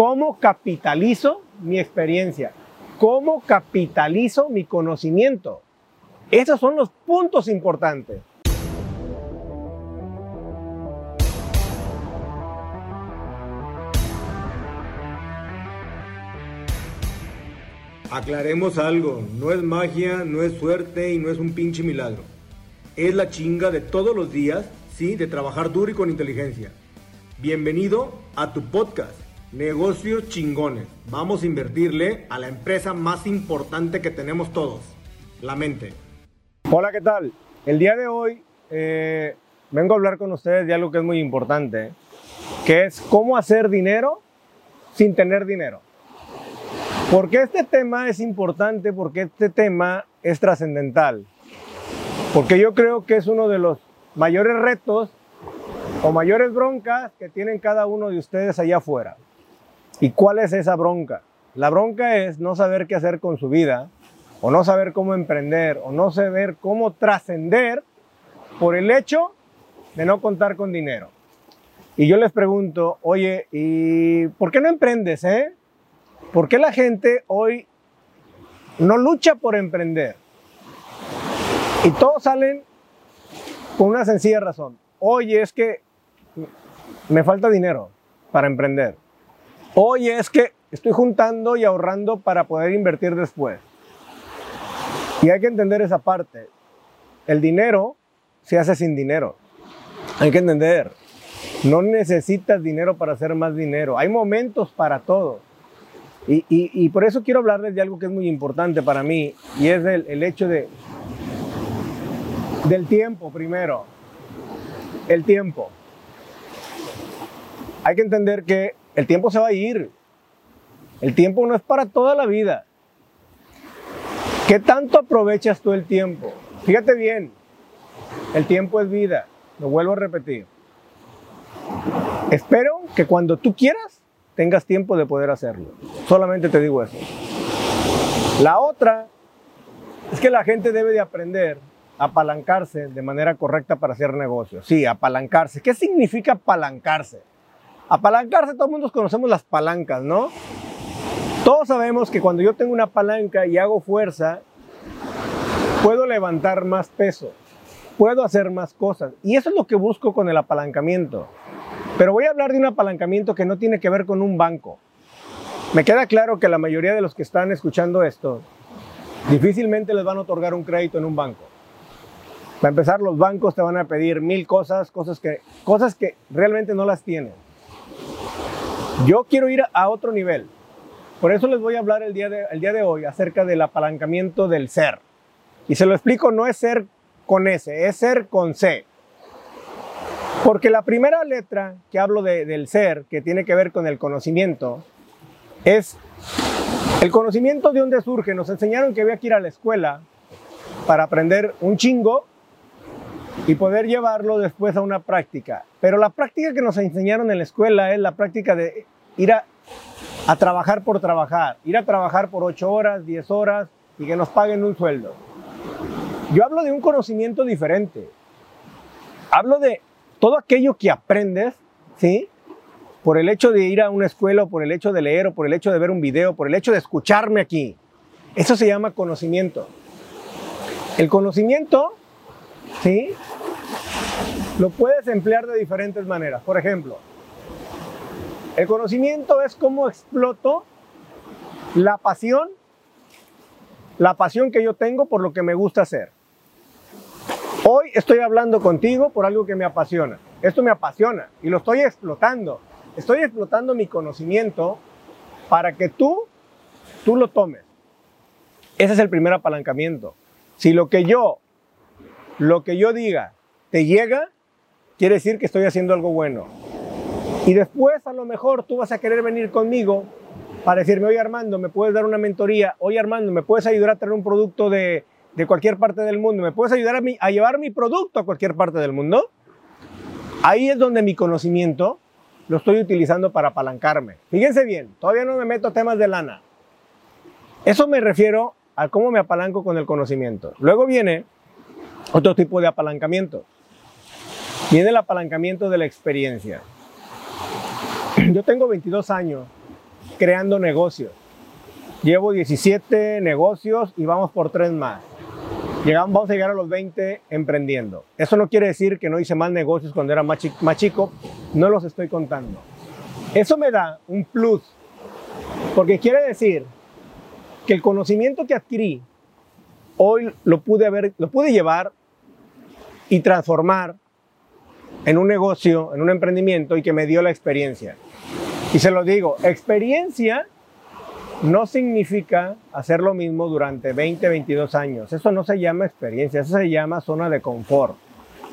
cómo capitalizo mi experiencia, cómo capitalizo mi conocimiento. Esos son los puntos importantes. Aclaremos algo, no es magia, no es suerte y no es un pinche milagro. Es la chinga de todos los días, sí, de trabajar duro y con inteligencia. Bienvenido a tu podcast, Negocios Chingones. Vamos a invertirle a la empresa más importante que tenemos todos, la mente. Hola, ¿qué tal? El día de hoy eh, vengo a hablar con ustedes de algo que es muy importante, que es cómo hacer dinero sin tener dinero. ¿Por qué este tema es importante? Porque este tema es trascendental. Porque yo creo que es uno de los mayores retos o mayores broncas que tienen cada uno de ustedes allá afuera. ¿Y cuál es esa bronca? La bronca es no saber qué hacer con su vida, o no saber cómo emprender, o no saber cómo trascender por el hecho de no contar con dinero. Y yo les pregunto, oye, ¿y por qué no emprendes, eh? ¿Por qué la gente hoy no lucha por emprender? Y todos salen con una sencilla razón. Oye, es que me falta dinero para emprender. Oye, es que estoy juntando y ahorrando para poder invertir después. Y hay que entender esa parte. El dinero se hace sin dinero. Hay que entender. No necesitas dinero para hacer más dinero. Hay momentos para todo. Y, por eso quiero hablarles de algo que es muy importante para mí y es el, el hecho de, del tiempo primero. El tiempo. Hay que entender que el tiempo se va a ir. El tiempo no es para toda la vida. ¿Qué tanto aprovechas tú el tiempo? Fíjate bien, el tiempo es vida. Lo vuelvo a repetir. Espero que cuando tú quieras tengas tiempo de poder hacerlo. Solamente te digo eso. La otra es que la gente debe de aprender a apalancarse de manera correcta para hacer negocios. Sí, apalancarse. ¿Qué significa apalancarse? Apalancarse, todo mundo conocemos las palancas, ¿no? Todos sabemos que cuando yo tengo una palanca y hago fuerza, puedo levantar más peso, puedo hacer más cosas. Y eso es lo que busco con el apalancamiento. Pero voy a hablar de un apalancamiento que no tiene que ver con un banco. Me queda claro que la mayoría de los que están escuchando esto difícilmente les van a otorgar un crédito en un banco. Para empezar, los bancos te van a pedir mil cosas, cosas que, cosas que realmente no las tienen. Yo quiero ir a otro nivel. Por eso les voy a hablar el día, de, el día de hoy acerca del apalancamiento del ser. Y se lo explico, no es ser con S, es ser con C. Porque la primera letra que hablo del ser, que tiene que ver con el conocimiento, es el conocimiento de dónde surge. Nos enseñaron que había que ir a la escuela para aprender un chingo y poder llevarlo después a una práctica. Pero la práctica que nos enseñaron en la escuela es la práctica de ir a, trabajar por trabajar, ir a trabajar por 8 horas, 10 horas y que nos paguen un sueldo. Yo hablo de un conocimiento diferente. Hablo de todo aquello que aprendes, ¿sí? Por el hecho de ir a una escuela, o por el hecho de leer, o por el hecho de ver un video, por el hecho de escucharme aquí. Eso se llama conocimiento. El conocimiento, ¿sí? Lo puedes emplear de diferentes maneras. Por ejemplo, el conocimiento es cómo exploto la pasión, la pasión que yo tengo por lo que me gusta hacer. Hoy estoy hablando contigo por algo que me apasiona. Esto me apasiona y lo estoy explotando. Estoy explotando mi conocimiento para que tú, tú lo tomes. Ese es el primer apalancamiento. Si lo que yo, lo que yo diga te llega, quiere decir que estoy haciendo algo bueno. Y después a lo mejor tú vas a querer venir conmigo para decirme, oye Armando, ¿me puedes dar una mentoría? Oye Armando, ¿me puedes ayudar a traer un producto de, de cualquier parte del mundo, ¿me puedes ayudar a, mí, a llevar mi producto a cualquier parte del mundo? Ahí es donde mi conocimiento lo estoy utilizando para apalancarme. Fíjense bien, todavía no me meto a temas de lana. Eso me refiero a cómo me apalanco con el conocimiento. Luego viene otro tipo de apalancamiento. Viene el apalancamiento de la experiencia. Yo tengo 22 años creando negocios. Llevo 17 negocios y vamos por tres más. Llegamos, vamos a llegar a los 20 emprendiendo. Eso no quiere decir que no hice más negocios cuando era más chico, más chico, no los estoy contando. Eso me da un plus, porque quiere decir que el conocimiento que adquirí hoy lo pude, haber, lo pude llevar y transformar en un negocio, en un emprendimiento y que me dio la experiencia. Y se lo digo, experiencia no significa hacer lo mismo durante 20, 22 años. Eso no se llama experiencia, eso se llama zona de confort.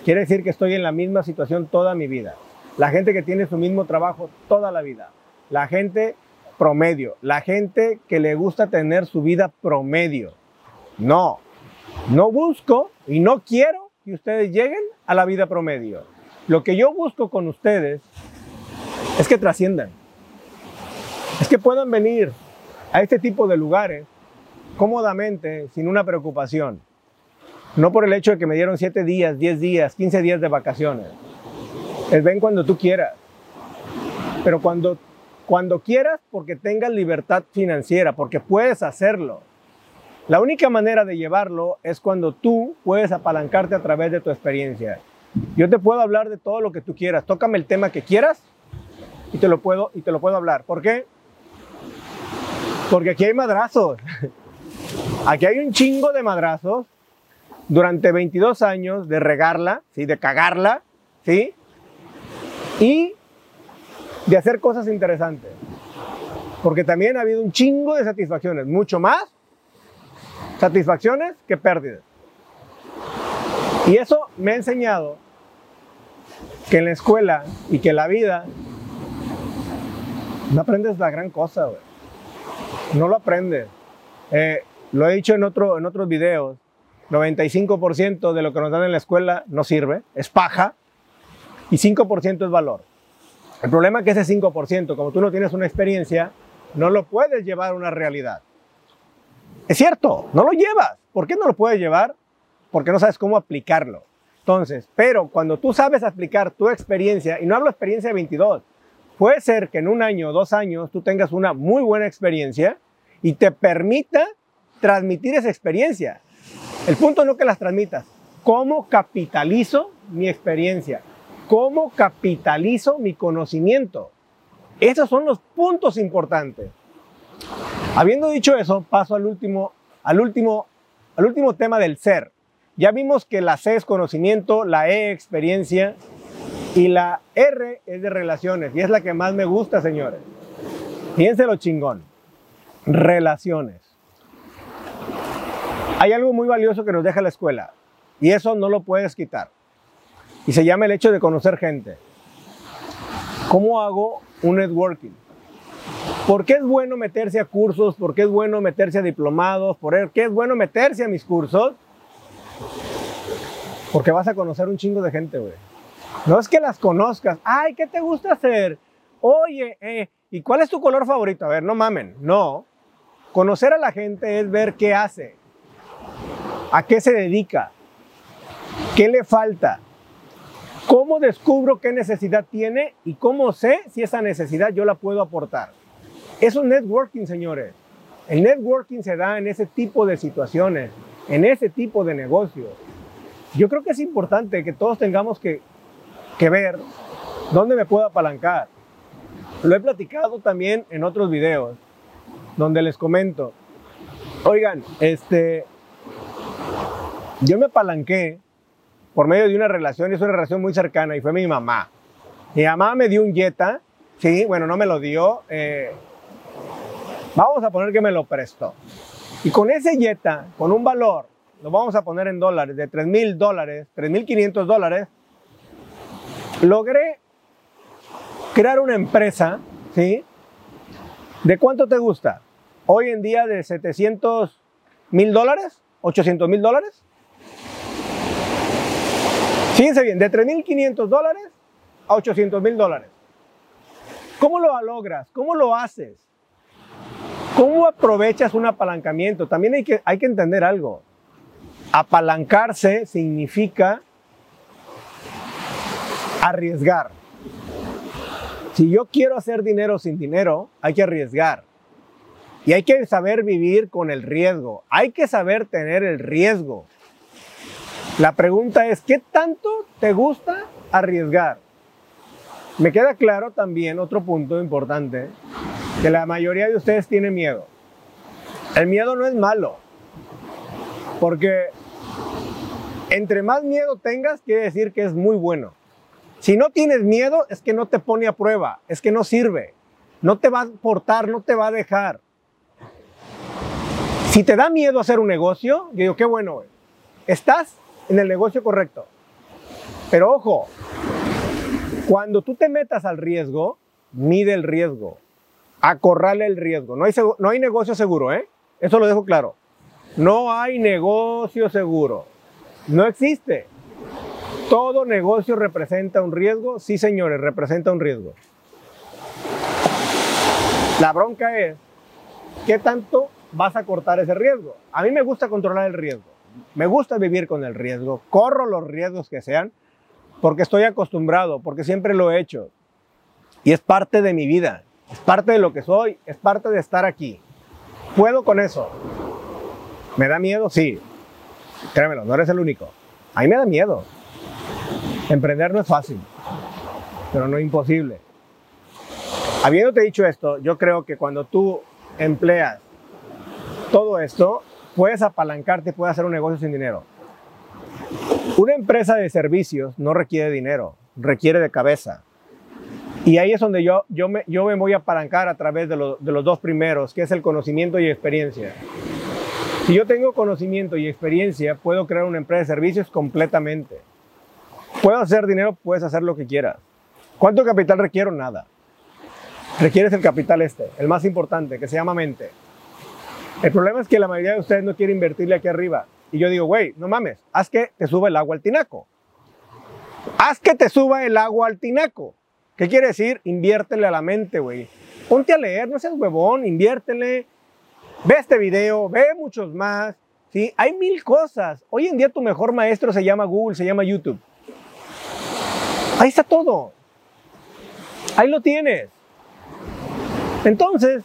Quiere decir que estoy en la misma situación toda mi vida. La gente que tiene su mismo trabajo toda la vida. La gente promedio. La gente que le gusta tener su vida promedio. No, no busco y no quiero que ustedes lleguen a la vida promedio. Lo que yo busco con ustedes es que trasciendan. Es que puedan venir a este tipo de lugares cómodamente, sin una preocupación. No por el hecho de que me dieron 7 días, 10 días, 15 días de vacaciones. Es ven cuando tú quieras. Pero cuando, cuando quieras, porque tengas libertad financiera, porque puedes hacerlo. La única manera de llevarlo es cuando tú puedes apalancarte a través de tu experiencia. Yo te puedo hablar de todo lo que tú quieras. Tócame el tema que quieras y te lo puedo, y te lo puedo hablar. ¿Por qué? Porque aquí hay madrazos. Aquí hay un chingo de madrazos durante 22 años de regarla, ¿sí? de cagarla, ¿sí? y de hacer cosas interesantes. Porque también ha habido un chingo de satisfacciones, mucho más satisfacciones que pérdidas. Y eso me ha enseñado que en la escuela y que en la vida no aprendes la gran cosa, güey no lo aprendes. Eh, lo he dicho en, otro, en otros videos, 95% de lo que nos dan en la escuela no sirve, es paja, y 5% es valor. El problema es que ese 5%, como tú no tienes una experiencia, no lo puedes llevar a una realidad. Es cierto, no lo llevas. ¿Por qué no lo puedes llevar? Porque no sabes cómo aplicarlo. Entonces, pero cuando tú sabes aplicar tu experiencia, y no hablo experiencia de 22, puede ser que en un año o dos años tú tengas una muy buena experiencia y te permita transmitir esa experiencia. El punto no que las transmitas, ¿cómo capitalizo mi experiencia? ¿Cómo capitalizo mi conocimiento? Esos son los puntos importantes. Habiendo dicho eso, paso al último, al último, al último tema del ser. Ya vimos que la C es conocimiento, la E experiencia y la R es de relaciones y es la que más me gusta, señores. Fíjense lo chingón relaciones. Hay algo muy valioso que nos deja la escuela y eso no lo puedes quitar. Y se llama el hecho de conocer gente. ¿Cómo hago un networking? ¿Por qué es bueno meterse a cursos? ¿Por qué es bueno meterse a diplomados? ¿Por qué es bueno meterse a mis cursos? Porque vas a conocer un chingo de gente, güey. No es que las conozcas. Ay, ¿qué te gusta hacer? Oye, eh, ¿y cuál es tu color favorito? A ver, no mamen. No. Conocer a la gente es ver qué hace, a qué se dedica, qué le falta, cómo descubro qué necesidad tiene y cómo sé si esa necesidad yo la puedo aportar. Es networking, señores. El networking se da en ese tipo de situaciones, en ese tipo de negocios. Yo creo que es importante que todos tengamos que, que ver dónde me puedo apalancar. Lo he platicado también en otros videos donde les comento, oigan, este, yo me apalanqué por medio de una relación, y es una relación muy cercana, y fue mi mamá. Mi mamá me dio un Jetta, sí, bueno, no me lo dio, eh, vamos a poner que me lo prestó. Y con ese Jetta, con un valor, lo vamos a poner en dólares, de 3 mil dólares, 3 mil 500 dólares, logré crear una empresa, ¿sí? ¿De cuánto te gusta? hoy en día de 700 mil dólares, 800 mil dólares. Fíjense bien, de 3.500 dólares a 800 mil dólares. ¿Cómo lo logras? ¿Cómo lo haces? ¿Cómo aprovechas un apalancamiento? También hay que, hay que entender algo. Apalancarse significa arriesgar. Si yo quiero hacer dinero sin dinero, hay que arriesgar. Y hay que saber vivir con el riesgo. Hay que saber tener el riesgo. La pregunta es, ¿qué tanto te gusta arriesgar? Me queda claro también otro punto importante, que la mayoría de ustedes tiene miedo. El miedo no es malo, porque entre más miedo tengas, quiere decir que es muy bueno. Si no tienes miedo, es que no te pone a prueba, es que no sirve, no te va a aportar, no te va a dejar. Si te da miedo hacer un negocio, yo digo, qué bueno, estás en el negocio correcto. Pero ojo, cuando tú te metas al riesgo, mide el riesgo, acorrale el riesgo. No hay, no hay negocio seguro, ¿eh? Eso lo dejo claro. No hay negocio seguro. No existe. Todo negocio representa un riesgo. Sí, señores, representa un riesgo. La bronca es, ¿qué tanto vas a cortar ese riesgo? A mí me gusta controlar el riesgo. Me gusta vivir con el riesgo. Corro los riesgos que sean porque estoy acostumbrado, porque siempre lo he hecho. Y es parte de mi vida, es parte de lo que soy, es parte de estar aquí. Puedo con eso. ¿Me da miedo? Sí. Créemelo, no eres el único. A mí me da miedo. Emprender no es fácil, pero no imposible. Habiéndote dicho esto, yo creo que cuando tú empleas todo esto, puedes apalancarte puedes hacer un negocio sin dinero. Una empresa de servicios no requiere dinero, requiere de cabeza. Y ahí es donde yo, yo, me, yo me voy a apalancar a través de, de los dos primeros, que es el conocimiento y experiencia. Si yo tengo conocimiento y experiencia, puedo crear una empresa de servicios completamente. Puedo hacer dinero, puedes hacer lo que quieras. ¿Cuánto capital requiero? Nada. Requieres el capital este, el más importante, que se llama mente. El problema es que la mayoría de ustedes no quiere invertirle aquí arriba. Y yo digo, güey, no mames, haz que te suba el agua al tinaco. Haz que te suba el agua al tinaco. ¿Qué quiere decir? Inviértele a la mente, güey. Ponte a leer, no seas huevón, inviértele. Ve este video, ve muchos más. ¿sí? Hay mil cosas. Hoy en día tu mejor maestro se llama Google, se llama YouTube. Ahí está todo. Ahí lo tienes. Entonces,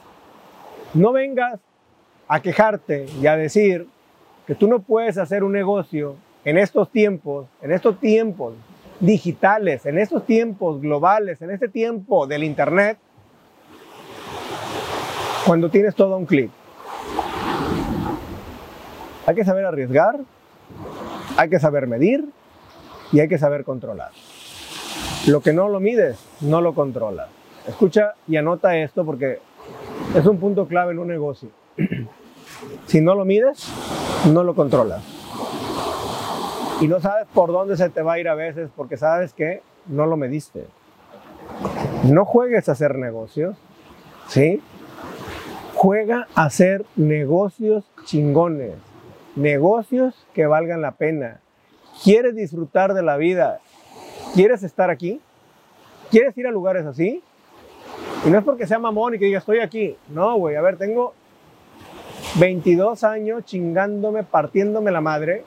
no vengas a quejarte y a decir, que tú no puedes hacer un negocio en estos tiempos, en estos tiempos digitales, en estos tiempos globales, en este tiempo del Internet, cuando tienes todo un clic. Hay que saber arriesgar, hay que saber medir y hay que saber controlar. Lo que no lo mides, no lo controlas. Escucha y anota esto porque es un punto clave en un negocio. Si no lo mides, no lo controlas. Y no sabes por dónde se te va a ir a veces porque sabes que no lo mediste. No juegues a hacer negocios, ¿sí? Juega a hacer negocios chingones, negocios que valgan la pena. ¿Quieres disfrutar de la vida? ¿Quieres estar aquí? ¿Quieres ir a lugares así? Y no es porque sea mamón y que diga estoy aquí. No, güey, a ver, tengo 22 años chingándome, partiéndome la madre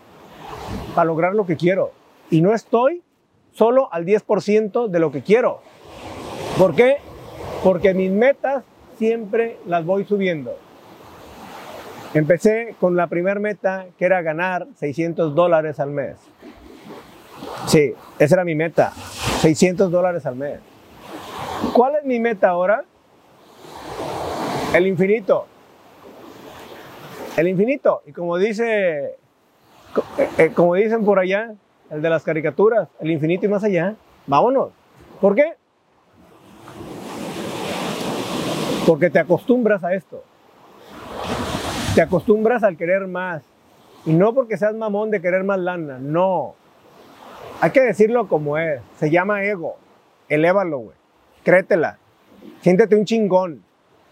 para lograr lo que quiero. Y no estoy solo al 10% de lo que quiero. ¿Por qué? Porque mis metas siempre las voy subiendo. Empecé con la primera meta que era ganar 600 dólares al mes. Sí, esa era mi meta, 600 dólares al mes. ¿Cuál es mi meta ahora? El infinito el infinito. Y como dice, como dicen por allá, el de las caricaturas, el infinito y más allá, vámonos. ¿Por qué? Porque te acostumbras a esto. Te acostumbras al querer más. Y no porque seas mamón de querer más lana, no. Hay que decirlo como es. Se llama ego. Elévalo, güey. Créetela. Siéntete un chingón.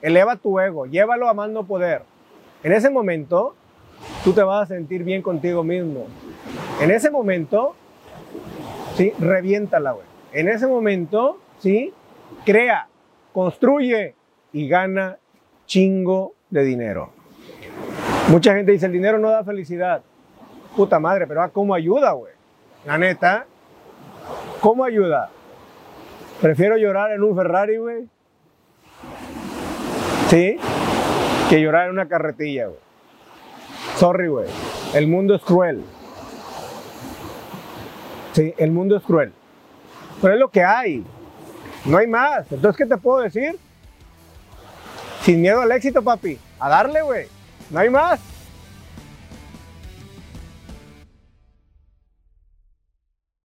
Eleva tu ego. Llévalo a más no poder. En ese momento, tú te vas a sentir bien contigo mismo. En ese momento, ¿sí? Reviéntala, güey. En ese momento, ¿sí? Crea, construye y gana chingo de dinero. Mucha gente dice, el dinero no da felicidad. Puta madre, pero ah, ¿cómo ayuda, güey? La neta, ¿cómo ayuda? Prefiero llorar en un Ferrari, güey. Sí, que llorar en una carretilla, güey. Sorry, güey. El mundo es cruel. Sí, el mundo es cruel. Pero es lo que hay. No hay más. Entonces, ¿qué te puedo decir? Sin miedo al éxito, papi. A darle, güey. No hay más.